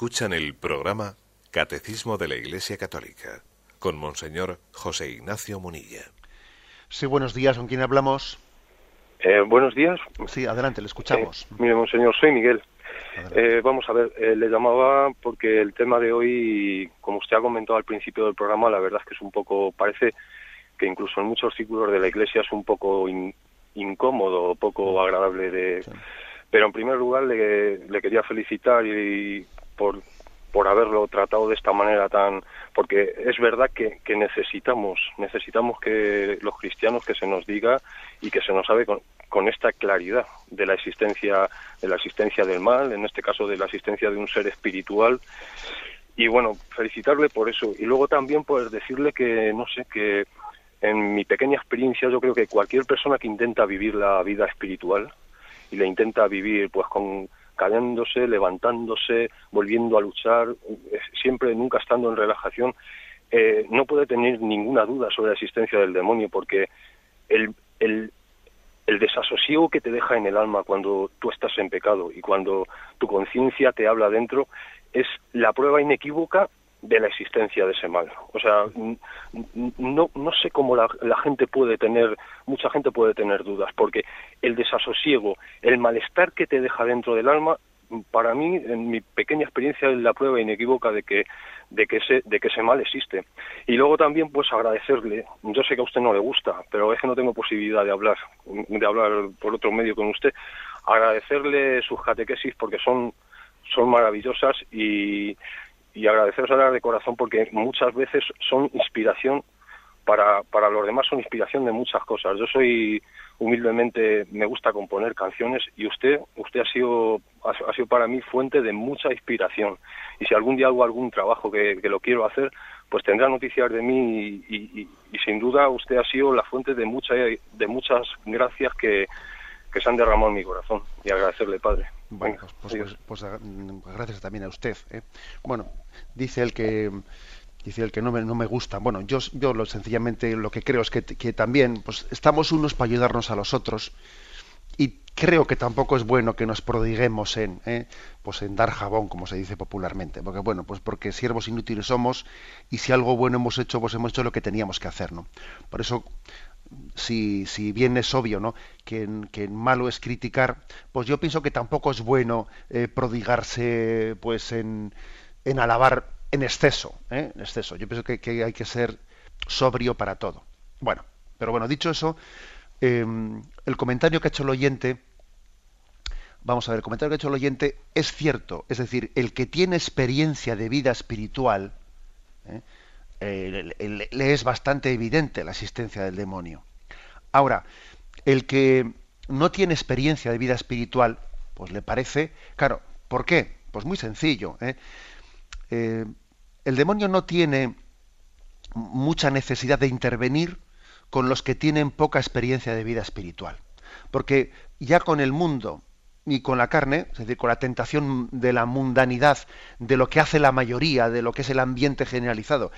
Escuchan el programa Catecismo de la Iglesia Católica con Monseñor José Ignacio Munilla. Sí, buenos días. ¿Con quién hablamos? Eh, buenos días. Sí, adelante, le escuchamos. Eh, mire, Monseñor, soy Miguel. Eh, vamos a ver, le llamaba porque el tema de hoy, como usted ha comentado al principio del programa, la verdad es que es un poco, parece que incluso en muchos círculos de la Iglesia es un poco incómodo, poco agradable de... Pero en primer lugar le, le quería felicitar y, por, por haberlo tratado de esta manera tan porque es verdad que, necesitamos necesitamos que los cristianos que se nos diga y que se nos sabe con, con, esta claridad de la existencia de la existencia del mal en este caso de la existencia de un ser espiritual. Y bueno felicitarle por eso. Y luego también pues decirle que no sé que en mi pequeña experiencia yo creo que cualquier persona que intenta vivir la vida espiritual y la intenta vivir pues con cayéndose, levantándose, volviendo a luchar, siempre, nunca estando en relajación, eh, no puede tener ninguna duda sobre la existencia del demonio, porque el, el, el desasosiego que te deja en el alma cuando tú estás en pecado y cuando tu conciencia te habla dentro es la prueba inequívoca de la existencia de ese mal. O sea, no, no sé cómo la, la, gente puede tener, mucha gente puede tener dudas, porque el desasosiego, el malestar que te deja dentro del alma, para mí, en mi pequeña experiencia, es la prueba inequívoca de que, de que, ese, de que ese mal existe. Y luego también, pues agradecerle, yo sé que a usted no le gusta, pero es que no tengo posibilidad de hablar, de hablar por otro medio con usted, agradecerle sus catequesis porque son, son maravillosas y y agradeceros de corazón porque muchas veces son inspiración para, para los demás, son inspiración de muchas cosas. Yo soy humildemente, me gusta componer canciones y usted, usted ha sido, ha, sido para mí fuente de mucha inspiración. Y si algún día hago algún trabajo que, que lo quiero hacer, pues tendrá noticias de mí y, y, y, sin duda usted ha sido la fuente de, mucha, de muchas gracias que, que se han derramado en mi corazón y agradecerle, Padre. Bueno, pues, pues, pues, gracias también a usted. ¿eh? Bueno, dice el que dice el que no me, no me gusta. Bueno, yo, yo lo sencillamente lo que creo es que, que también pues estamos unos para ayudarnos a los otros y creo que tampoco es bueno que nos prodiguemos en ¿eh? pues en dar jabón como se dice popularmente porque bueno pues porque siervos inútiles somos y si algo bueno hemos hecho pues hemos hecho lo que teníamos que hacer no por eso si, si, bien es obvio ¿no? que, que, malo es criticar, pues yo pienso que tampoco es bueno eh, prodigarse pues en, en, alabar en exceso, ¿eh? en exceso. Yo pienso que, que, hay que ser sobrio para todo. Bueno, pero bueno, dicho eso, eh, el comentario que ha hecho el oyente, vamos a ver, el comentario que ha hecho el oyente es cierto, es decir, el que tiene experiencia de vida espiritual, ¿eh? Eh, le es bastante evidente la existencia del demonio. Ahora, el que no tiene experiencia de vida espiritual, pues le parece, claro, ¿por qué? Pues muy sencillo. ¿eh? Eh, el demonio no tiene mucha necesidad de intervenir con los que tienen poca experiencia de vida espiritual. Porque ya con el mundo y con la carne, es decir, con la tentación de la mundanidad, de lo que hace la mayoría, de lo que es el ambiente generalizado,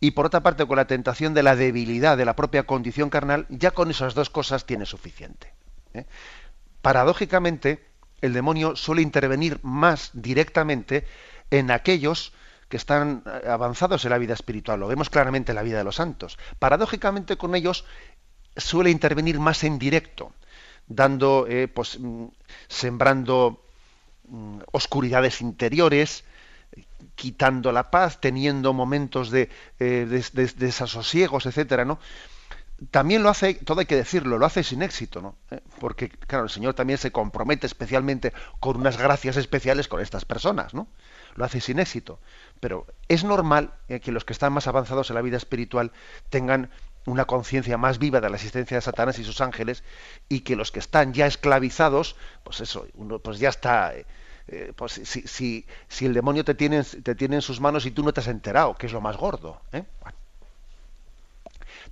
y por otra parte con la tentación de la debilidad de la propia condición carnal, ya con esas dos cosas tiene suficiente. ¿eh? Paradójicamente, el demonio suele intervenir más directamente en aquellos que están eh, avanzados en la vida espiritual. Lo vemos claramente en la vida de los santos. Paradójicamente con ellos suele intervenir más en directo dando, eh, pues, mm, sembrando mm, oscuridades interiores, quitando la paz, teniendo momentos de, eh, desasosiegos, etcétera, ¿no? También lo hace, todo hay que decirlo, lo hace sin éxito, ¿no? Eh, porque, claro, el Señor también se compromete especialmente con unas gracias especiales con estas personas, ¿no? Lo hace sin éxito. Pero es normal que los que están más avanzados en la vida espiritual tengan una conciencia más viva de la existencia de Satanás y sus ángeles y que los que están ya esclavizados, pues eso, uno, pues ya está, eh, eh, pues si, si, si, el demonio te tiene, te tiene en sus manos y tú no te has enterado, que es lo más gordo. ¿eh?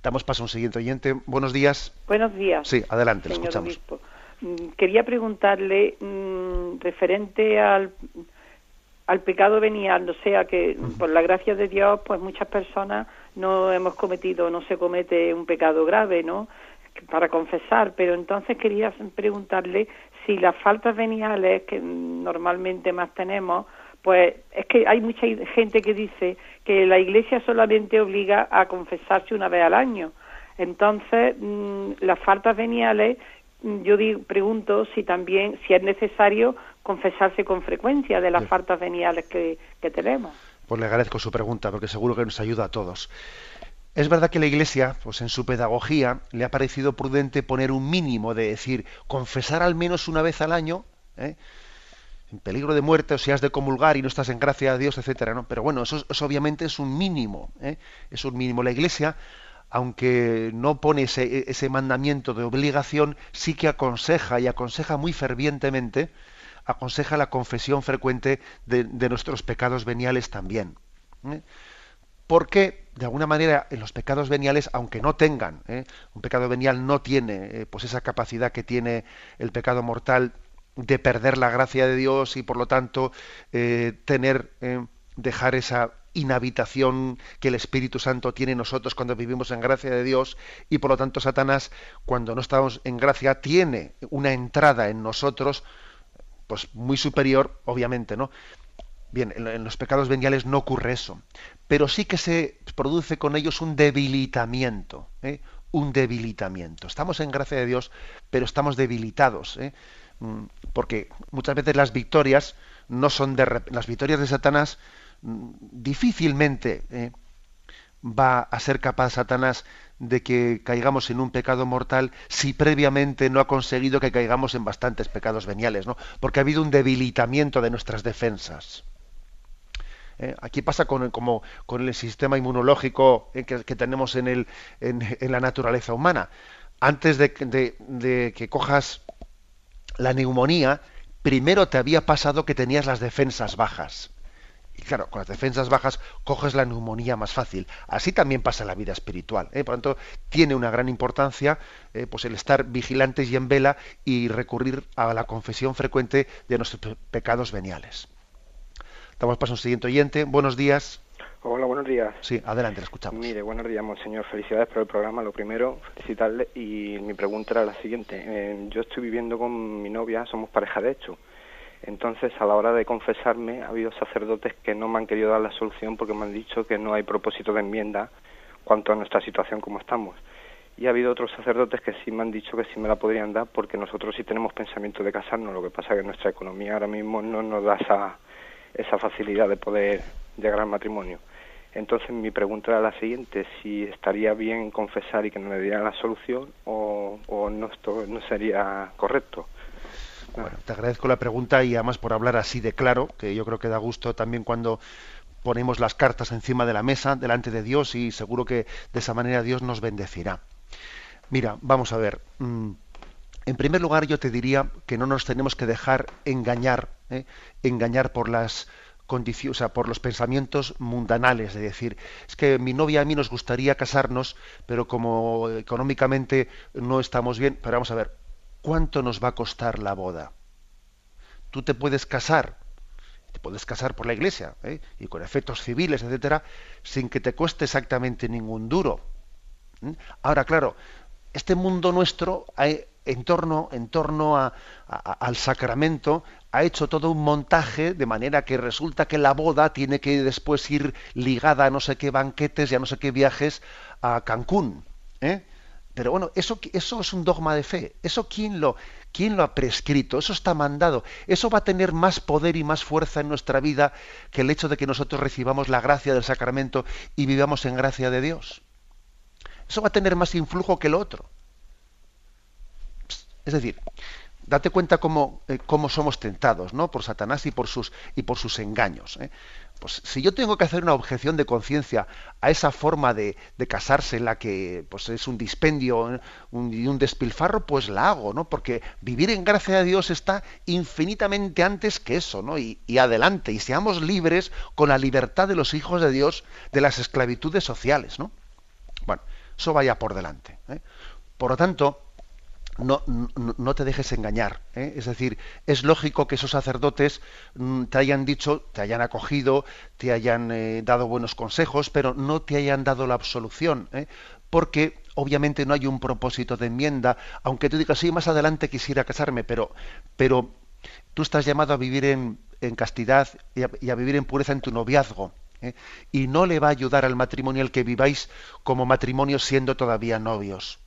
Damos paso a un siguiente oyente. Buenos días. Buenos días. Sí, adelante, le escuchamos. Mm, quería preguntarle mm, referente al, al pecado venial, o sea que por la gracia de Dios, pues muchas personas no hemos cometido, no se comete un pecado grave, ¿no? Para confesar, pero entonces quería preguntarle si las faltas veniales que normalmente más tenemos, pues es que hay mucha gente que dice que la Iglesia solamente obliga a confesarse una vez al año. Entonces, mm, las faltas veniales, mm, yo digo, pregunto si también, si es necesario confesarse con frecuencia de las faltas veniales que tenemos. Pues le agradezco su pregunta porque seguro que nos ayuda a todos. Es verdad que la Iglesia, pues en su pedagogía, le ha parecido prudente poner un mínimo de decir, confesar al menos una vez al año, ¿eh? en peligro de muerte, o si has de comulgar y no estás en gracia a Dios, etcétera, ¿no? Pero bueno, eso, obviamente es un mínimo, ¿eh? es un mínimo. La Iglesia, aunque no pone ese, ese mandamiento de obligación, sí que aconseja y aconseja muy fervientemente aconseja la confesión frecuente de, nuestros pecados veniales también. ¿eh? Porque, de alguna manera, en los pecados veniales, aunque no tengan, ¿eh? un pecado venial no tiene eh, pues esa capacidad que tiene el pecado mortal de perder la gracia de Dios y, por lo tanto, tener, dejar esa inhabitación que el Espíritu Santo tiene en nosotros cuando vivimos en gracia de Dios y por lo tanto Satanás cuando no estamos en gracia tiene una entrada en nosotros pues muy superior, obviamente, ¿no? Bien, en, los pecados veniales no ocurre eso, pero sí que se produce con ellos un debilitamiento, ¿eh? un debilitamiento. Estamos en gracia de Dios, pero estamos debilitados, ¿eh? mm, porque muchas veces las victorias no son de las victorias de Satanás mm, difícilmente ¿eh? Va a ser capaz Satanás de que caigamos en un pecado mortal si previamente no ha conseguido que caigamos en bastantes pecados veniales, ¿no? Porque ha habido un debilitamiento de nuestras defensas. ¿Eh? Aquí pasa con, el sistema inmunológico eh, que, tenemos en, la naturaleza humana. Antes de que cojas la neumonía, primero te había pasado que tenías las defensas bajas. Y claro, con las defensas bajas coges la neumonía más fácil. Así también pasa la vida espiritual. ¿eh? Por lo tanto, tiene una gran importancia eh, pues el estar vigilantes y en vela y recurrir a la confesión frecuente de nuestros pecados veniales. Damos paso a un siguiente oyente. Buenos días. Hola, buenos días. Sí, adelante, le escuchamos. Mire, buenos días, monseñor. Felicidades por el programa. Lo primero, felicitarle. Y mi pregunta era la siguiente. Eh, yo estoy viviendo con mi novia, somos pareja de hecho entonces, a la hora de confesarme, ha habido sacerdotes que no me han querido dar la solución porque me han dicho que no hay propósito de enmienda cuanto a nuestra situación como estamos. y ha habido otros sacerdotes que sí me han dicho que sí me la podrían dar porque nosotros sí tenemos pensamiento de casarnos, lo que pasa es que nuestra economía ahora mismo no nos da esa, esa facilidad de poder llegar al matrimonio. Entonces mi pregunta era la siguiente, si estaría bien confesar y que me dieran la solución o, o no, esto no sería correcto. Bueno, te agradezco la pregunta y además por hablar así de claro, que yo creo que da gusto también cuando ponemos las cartas encima de la mesa delante de Dios y seguro que de esa manera Dios nos bendecirá. Mira, vamos a ver. Mm, en primer lugar, yo te diría que no nos tenemos que dejar engañar, ¿eh? engañar por las condiciones, o sea, por los pensamientos mundanales, de decir, es que mi novia a mí nos gustaría casarnos, pero como económicamente no estamos bien, pero vamos a ver, ¿cuánto nos va a costar la boda? Tú te puedes casar, te puedes casar por la iglesia, ¿eh? y con efectos civiles, etcétera, sin que te cueste exactamente ningún duro. Ahora, claro, este mundo nuestro en torno, en torno al sacramento ha hecho todo un montaje de manera que resulta que la boda tiene que después ir ligada a no sé qué banquetes y a no sé qué viajes a Cancún. ¿eh? Pero bueno, eso, eso es un dogma de fe. ¿Eso quién lo, quién lo ha prescrito? Eso está mandado. Eso va a tener más poder y más fuerza en nuestra vida que el hecho de que nosotros recibamos la gracia del sacramento y vivamos en gracia de Dios. Eso va a tener más influjo que lo otro. Es decir, date cuenta cómo, eh, cómo, somos tentados ¿no? por Satanás y por sus, y por sus engaños. ¿eh? Pues si yo tengo que hacer una objeción de conciencia a esa forma de, casarse en la que pues, es un dispendio ¿eh? y un, despilfarro, pues la hago, ¿no? Porque vivir en gracia de Dios está infinitamente antes que eso, ¿no? Y, y adelante, y seamos libres con la libertad de los hijos de Dios de las esclavitudes sociales, ¿no? Bueno, eso vaya por delante. Por lo tanto, no, no, te dejes engañar. ¿eh? Es decir, es lógico que esos sacerdotes mm, te hayan dicho, te hayan acogido, te hayan eh, dado buenos consejos, pero no te hayan dado la absolución, ¿eh? porque obviamente no hay un propósito de enmienda, aunque tú digas, sí, más adelante quisiera casarme, pero, pero tú estás llamado a vivir en, castidad y a, vivir en pureza en tu noviazgo. Y no le va a ayudar al matrimonio el que viváis como matrimonio siendo todavía novios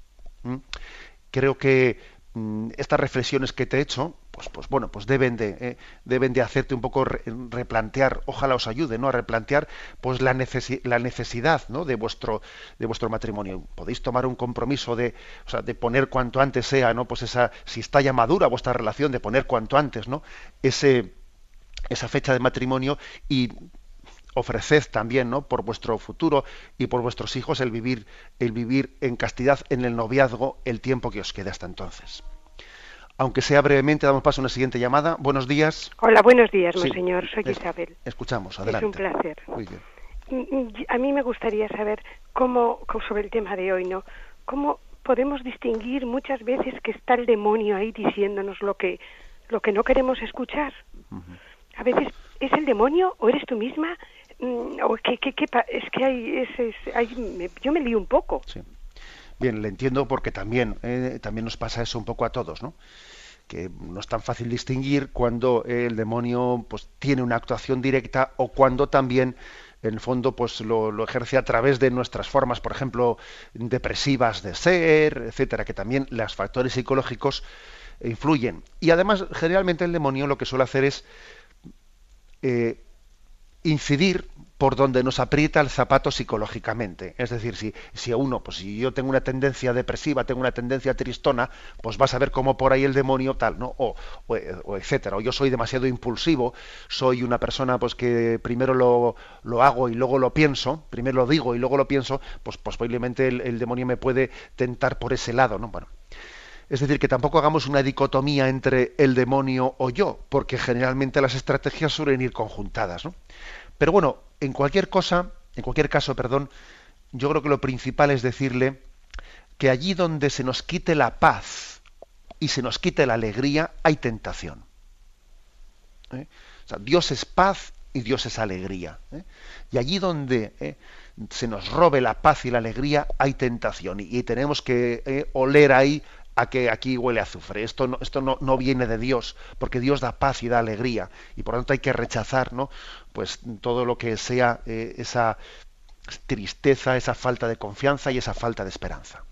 creo que mm, estas reflexiones que te he hecho, pues, pues bueno, pues deben de, eh, deben de hacerte un poco replantear, ojalá os ayude, ¿no? A replantear, pues la, la necesidad, ¿no? De vuestro, de vuestro matrimonio. Podéis tomar un compromiso de, o sea, de poner cuanto antes sea, ¿no? Pues esa, si está ya madura vuestra relación, de poner cuanto antes, ¿no? Ese, esa fecha de matrimonio y ofreced también ¿no? por vuestro futuro y por vuestros hijos el vivir, el vivir en castidad en el noviazgo el tiempo que os quede hasta entonces. Aunque sea brevemente, damos paso a una siguiente llamada. Buenos días. Hola, buenos días, monseñor. Soy Isabel. Escuchamos, adelante. Es un placer. Muy bien. A mí me gustaría saber cómo, sobre el tema de hoy, ¿no? ¿Cómo podemos distinguir muchas veces que está el demonio ahí diciéndonos lo que, lo que no queremos escuchar? A veces es el demonio o eres tú misma Mm, es que hay, yo me lío un poco. Bien, le entiendo porque también, eh, también nos pasa eso un poco a todos, ¿no? que no es tan fácil distinguir cuando el demonio pues tiene una actuación directa o cuando también en el fondo pues lo, ejerce a través de nuestras formas por ejemplo depresivas de ser etcétera que también los factores psicológicos influyen y además generalmente el demonio lo que suele hacer es eh, incidir por donde nos aprieta el zapato psicológicamente. Es decir, si, si uno, pues si yo tengo una tendencia depresiva, tengo una tendencia tristona, pues vas a ver cómo por ahí el demonio tal, ¿no? O, o, etcétera. O yo soy demasiado impulsivo, soy una persona pues que primero lo, lo, hago y luego lo pienso, primero lo digo y luego lo pienso, pues, pues posiblemente el, el demonio me puede tentar por ese lado, ¿no? Bueno. Es decir, que tampoco hagamos una dicotomía entre el demonio o yo, porque generalmente las estrategias suelen ir conjuntadas. Pero bueno, en cualquier cosa, en cualquier caso, perdón, yo creo que lo principal es decirle que allí donde se nos quite la paz y se nos quite la alegría, hay tentación. ¿Eh? Dios es paz y Dios es alegría. ¿eh? Y allí donde ¿eh? se nos robe la paz y la alegría, hay tentación. Y, tenemos que oler ahí a que aquí huele azufre. Esto no, esto no, no, viene de Dios, porque Dios da paz y da alegría. Y por lo tanto hay que rechazar ¿no? pues, todo lo que sea eh, esa tristeza, esa falta de confianza y esa falta de esperanza.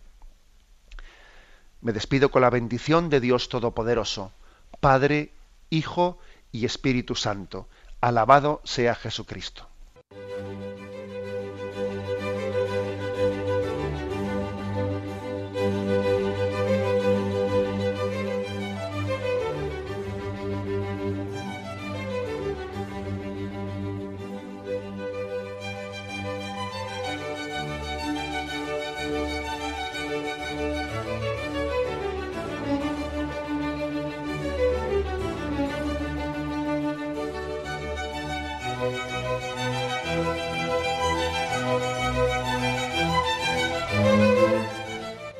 Me despido con la bendición de Dios Todopoderoso, Padre, Hijo y Espíritu Santo. Alabado sea Jesucristo.